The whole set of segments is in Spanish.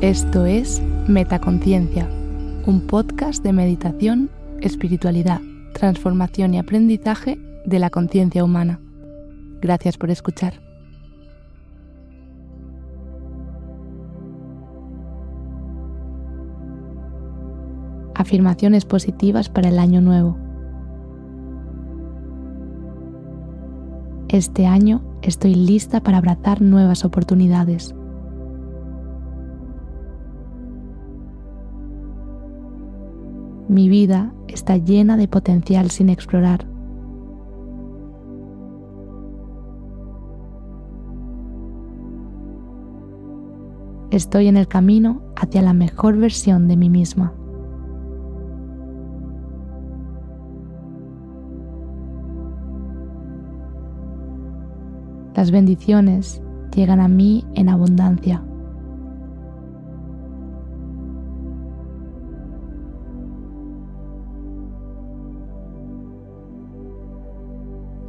Esto es Metaconciencia, un podcast de meditación, espiritualidad, transformación y aprendizaje de la conciencia humana. Gracias por escuchar. Afirmaciones positivas para el año nuevo. Este año estoy lista para abrazar nuevas oportunidades. Mi vida está llena de potencial sin explorar. Estoy en el camino hacia la mejor versión de mí misma. Las bendiciones llegan a mí en abundancia.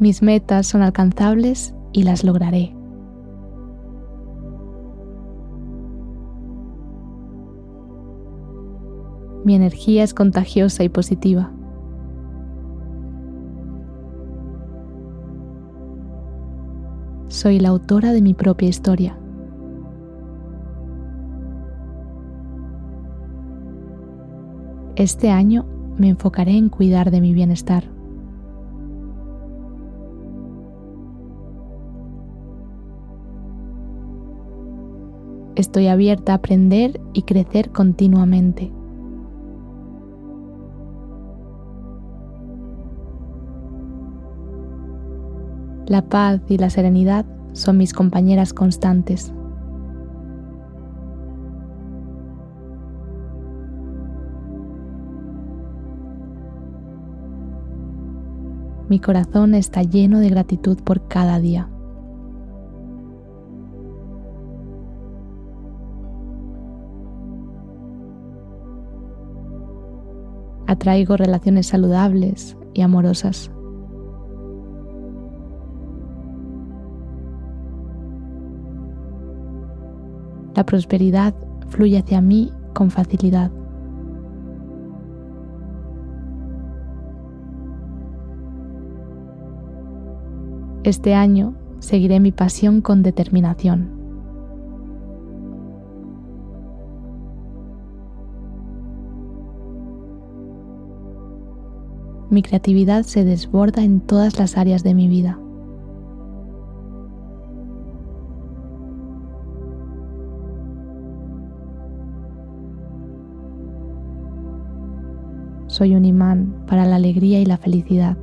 Mis metas son alcanzables y las lograré. Mi energía es contagiosa y positiva. Soy la autora de mi propia historia. Este año me enfocaré en cuidar de mi bienestar. Estoy abierta a aprender y crecer continuamente. La paz y la serenidad son mis compañeras constantes. Mi corazón está lleno de gratitud por cada día. Atraigo relaciones saludables y amorosas. La prosperidad fluye hacia mí con facilidad. Este año seguiré mi pasión con determinación. Mi creatividad se desborda en todas las áreas de mi vida. Soy un imán para la alegría y la felicidad.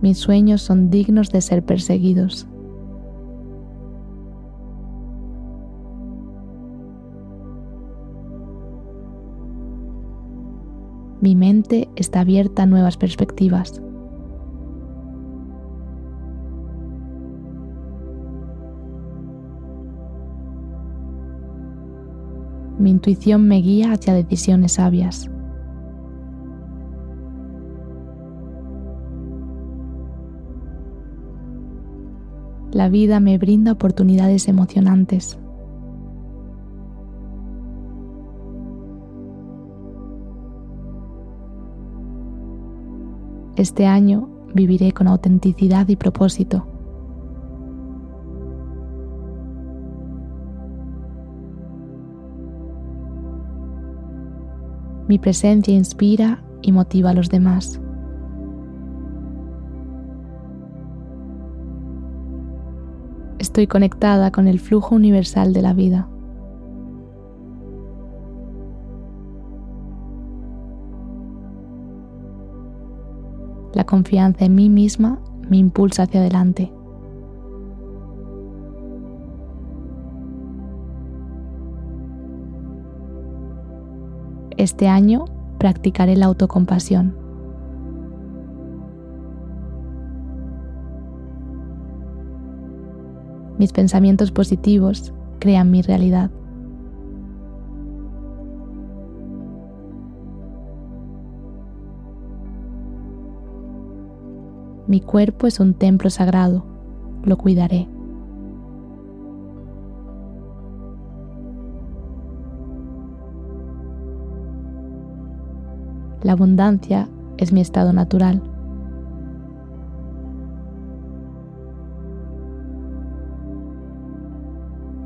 Mis sueños son dignos de ser perseguidos. Mi mente está abierta a nuevas perspectivas. Mi intuición me guía hacia decisiones sabias. La vida me brinda oportunidades emocionantes. Este año viviré con autenticidad y propósito. Mi presencia inspira y motiva a los demás. Estoy conectada con el flujo universal de la vida. La confianza en mí misma me impulsa hacia adelante. Este año practicaré la autocompasión. Mis pensamientos positivos crean mi realidad. Mi cuerpo es un templo sagrado, lo cuidaré. La abundancia es mi estado natural.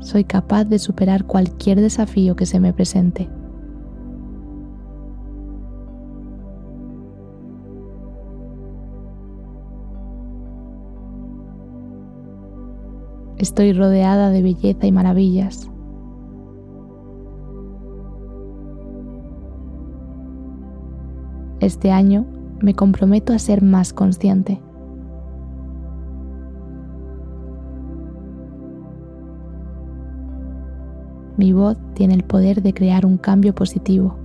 Soy capaz de superar cualquier desafío que se me presente. Estoy rodeada de belleza y maravillas. Este año me comprometo a ser más consciente. Mi voz tiene el poder de crear un cambio positivo.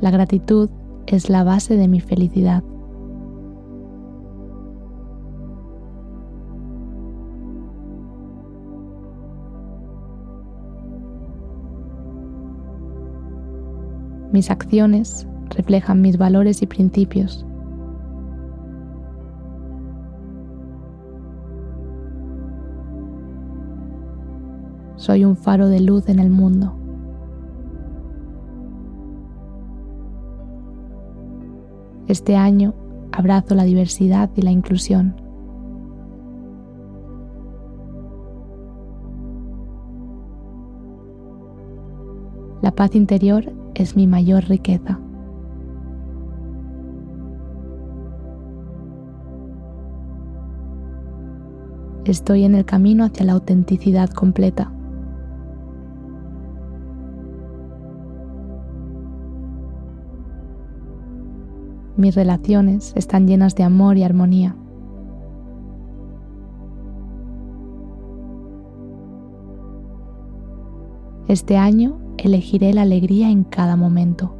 La gratitud es la base de mi felicidad. Mis acciones reflejan mis valores y principios. Soy un faro de luz en el mundo. Este año abrazo la diversidad y la inclusión. La paz interior es mi mayor riqueza. Estoy en el camino hacia la autenticidad completa. Mis relaciones están llenas de amor y armonía. Este año elegiré la alegría en cada momento.